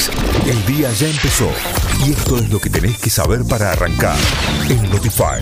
Jackson. El día ya empezó y esto es lo que tenés que saber para arrancar en Notify.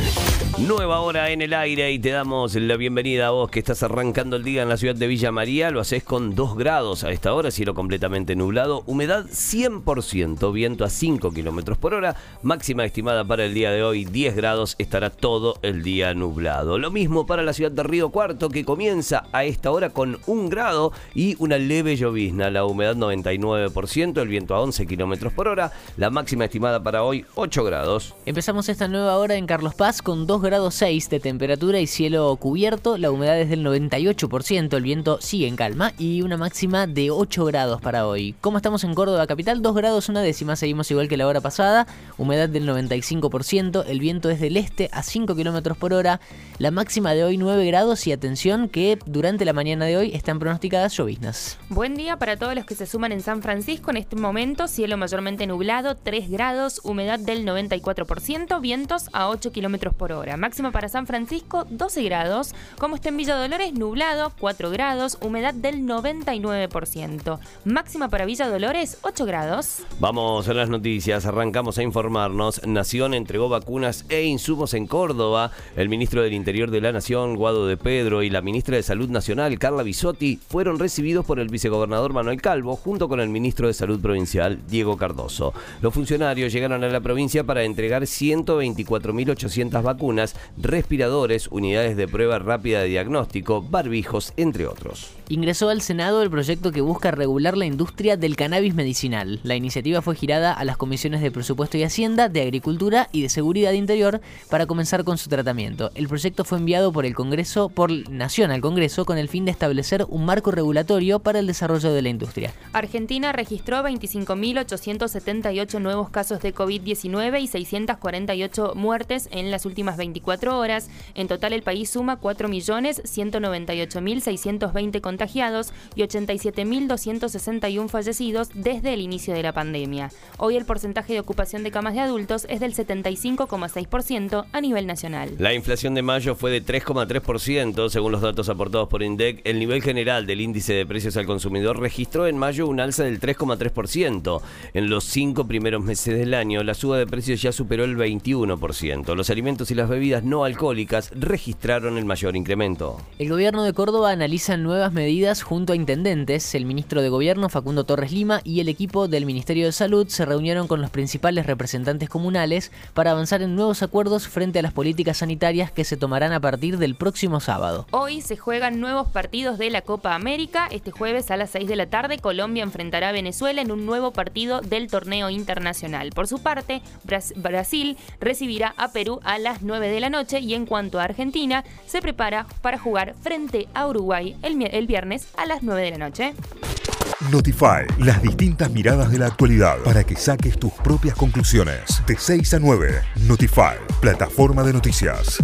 Nueva hora en el aire y te damos la bienvenida a vos que estás arrancando el día en la ciudad de Villa María. Lo haces con 2 grados a esta hora, cielo completamente nublado, humedad 100%, viento a 5 kilómetros por hora, máxima estimada para el día de hoy 10 grados, estará todo el día nublado. Lo mismo para la ciudad de Río Cuarto que comienza a esta hora con 1 grado y una leve llovizna, la humedad 99%, el viento a 11 kilómetros por hora, la máxima estimada para hoy 8 grados. Empezamos esta nueva hora en Carlos Paz con 2 grados 6 de temperatura y cielo cubierto, la humedad es del 98%, el viento sigue en calma y una máxima de 8 grados para hoy. ¿Cómo estamos en Córdoba capital? 2 grados una décima, seguimos igual que la hora pasada, humedad del 95%, el viento es del este a 5 kilómetros por hora, la máxima de hoy 9 grados. Y atención que durante la mañana de hoy están pronosticadas lloviznas. Buen día para todos los que se suman en San Francisco en este momento, cielo mayormente nublado, 3 grados, humedad del 94%, vientos a 8 kilómetros por hora. Máxima para San Francisco, 12 grados. Como está en Villa Dolores, nublado, 4 grados, humedad del 99%. Máxima para Villa Dolores, 8 grados. Vamos a las noticias, arrancamos a informarnos. Nación entregó vacunas e insumos en Córdoba. El ministro del Interior de la Nación, Guado de Pedro, y la ministra de Salud Nacional, Carla Bisotti, fueron recibidos por el vicegobernador Manuel Calvo, junto con el ministro de Salud Provincial, Diego Cardoso. Los funcionarios llegaron a la provincia para entregar 124.800 vacunas, respiradores, unidades de prueba rápida de diagnóstico, barbijos, entre otros. Ingresó al Senado el proyecto que busca regular la industria del cannabis medicinal. La iniciativa fue girada a las comisiones de Presupuesto y Hacienda, de Agricultura y de Seguridad Interior para comenzar con su tratamiento. El proyecto fue enviado por el Congreso, por Nación al Congreso, con el fin de establecer un marco regulatorio para el desarrollo de la industria. Argentina registró 25.878 nuevos casos de COVID-19 y 648 muertes en las últimas 24 horas. En total el país suma 4.198.620 contagiados y 87.261 fallecidos desde el inicio de la pandemia. Hoy el porcentaje de ocupación de camas de adultos es del 75,6% a nivel nacional. La inflación de mayo fue de 3,3%, según los datos aportados por INDEC. El nivel general del índice de precios al consumidor registró en mayo un alza del 3,3%. En los cinco primeros meses del año, la suba de precios ya superó el 21%. Los alimentos y las bebidas no alcohólicas registraron el mayor incremento. El gobierno de Córdoba analiza nuevas medidas junto a intendentes. El ministro de Gobierno, Facundo Torres Lima, y el equipo del Ministerio de Salud se reunieron con los principales representantes comunales para avanzar en nuevos acuerdos frente a las políticas sanitarias que se tomarán a partir del próximo sábado. Hoy se juegan nuevos partidos de la Copa América. Este jueves a las 6 de la tarde, Colombia enfrentará a Venezuela en un nuevo del torneo internacional. Por su parte, Brasil recibirá a Perú a las 9 de la noche y en cuanto a Argentina, se prepara para jugar frente a Uruguay el, el viernes a las 9 de la noche. Notify, las distintas miradas de la actualidad para que saques tus propias conclusiones. De 6 a 9, Notify, plataforma de noticias.